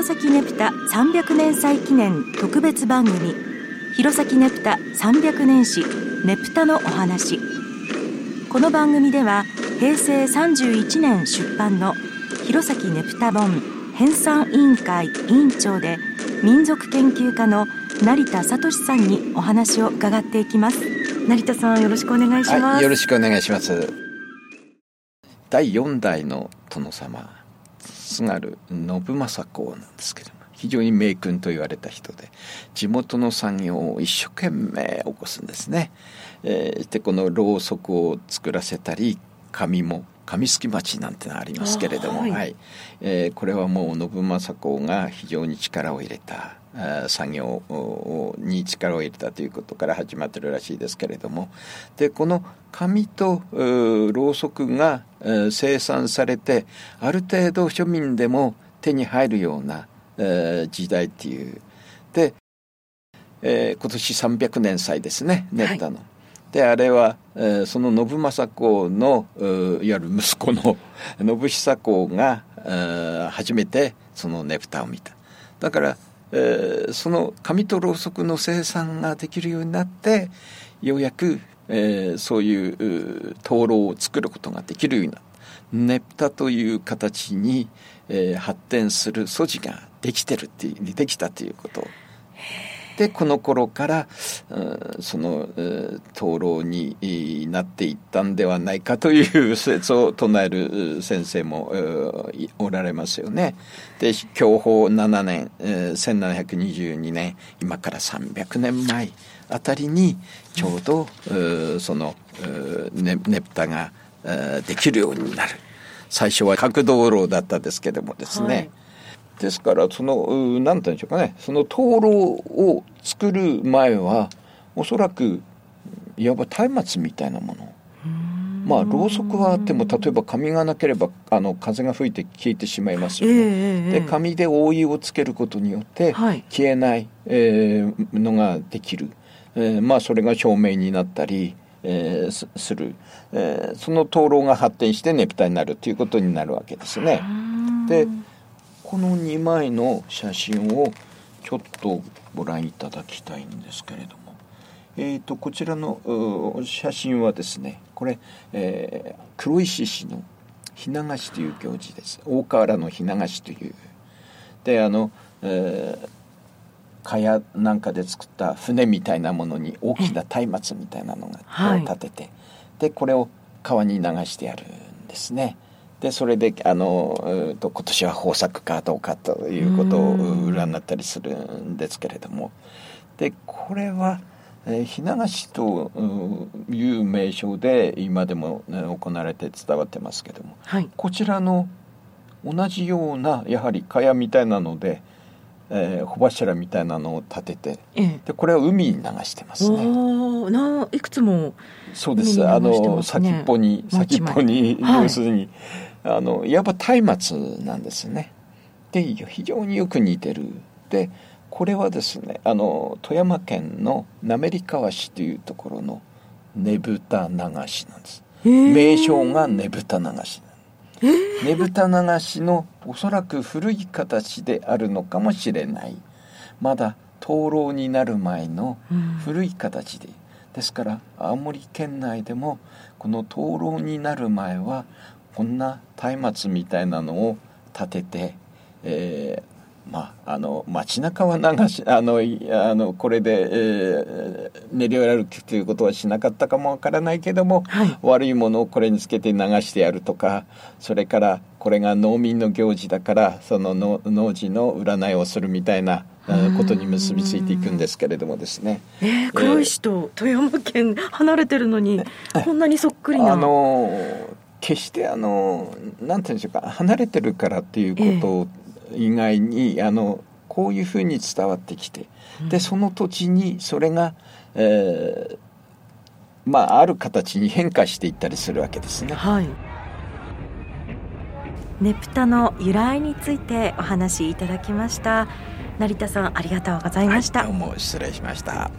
弘前ねぷた300年祭記念特別番組弘前ねぷた300年史ねぷたのお話。この番組では平成31年出版の弘前ねぷた本編纂委員会委員長で民族研究家の成田聡さんにお話を伺っていきます。成田さんよろしくお願いします、はい、よろしくお願いします。第4代の殿様津軽信政公なんですけども非常に名君と言われた人で地元の産業を一生懸命起こすんですね。えー、でこのろうそくを作らせたり紙も紙すき町なんてのありますけれども、はい、はい、えー、これはもう信政公が非常に力を入れた作業に力を入れたということから始まってるらしいですけれども。でこの紙とろうそくが生産されてある程度庶民でも手に入るような時代っていう。で、えー、今年300年祭ですね練ったの。はいであれは、えー、その信政公のいわゆる息子の 信久公が、えー、初めてそのねぷたを見た。だから、えー、その紙とろうそくの生産ができるようになってようやく、えー、そういう灯籠を作ることができるようになった。ねぷたという形に、えー、発展する素地ができてるっていうできたということ。でこの頃から、うん、その、灯籠になっていったんではないかという説を唱える先生もおられますよね。で享保7年、えー、1722年今から300年前あたりにちょうど、うん、そのねねぷたができるようになる。最初は角道路だったですけどもですね、はいですからその何て言うんでしょうかねその灯籠を作る前はおそらくいわば松明みたいなもの。まあろうそくはあっても例えば紙がなければあの風が吹いて消えてしまいますよね。えー、で紙で覆いをつけることによって消えない、えー、のができる、えー、まあそれが照明になったり、えー、する、えー、その灯籠が発展してねぷたになるということになるわけですね。でこの2枚の写真をちょっとご覧いただきたいんですけれども、えーと、こちらの写真はですねこれ、えー、黒石市のひな菓子という行事です。大河原のひな菓子という。であの、えー、蚊帳なんかで作った船みたいなものに大きな松明みたいなのが立てて、はい、でこれを川に流してやるんですね。でそれであのと今年は豊作かどうかということを占ったりするんですけれども。でこれは、えー、ひな菓子という名称で今でも、ね、行われて伝わってますけども、はい、こちらの同じようなやはり蚊帳みたいなので、えー、穂柱みたいなのを立てて、ええ、でこれは海に流してますね。ないくつもそうです。あの先っぽに先っぽに要するに。あのいわば松明なんですね。で非常によく似てる。でこれはですねあの富山県の滑川市というところのねぶた流しなんです。名称がねぶた流し。ねぶた流しのおそらく古い形であるのかもしれないまだ灯籠になる前の古い形で、うん、ですから青森県内でもこの灯籠になる前はこんな松明みたいなのを立てて、えー、まあ、あの街中は流しあのあのこれで、えー、練り歩くということはしなかったかもわからないけども、はい、悪いものをこれにつけて流してやるとかそれからこれが農民の行事だからその農事の占いをするみたいなことに結びついていくんですけれどもですね。えー、黒石と富山県離れてるのに、こんなにそっくりな。あの決してあのなんていうんでしょうか離れてるからっていうこと以外に、えー、あのこういうふうに伝わってきて、でその土地にそれが、えー、まあある形に変化していったりするわけですね。はい。ねぷたの由来についてお話しいただきました。成田さんありがとうございました、はい、どうも失礼しました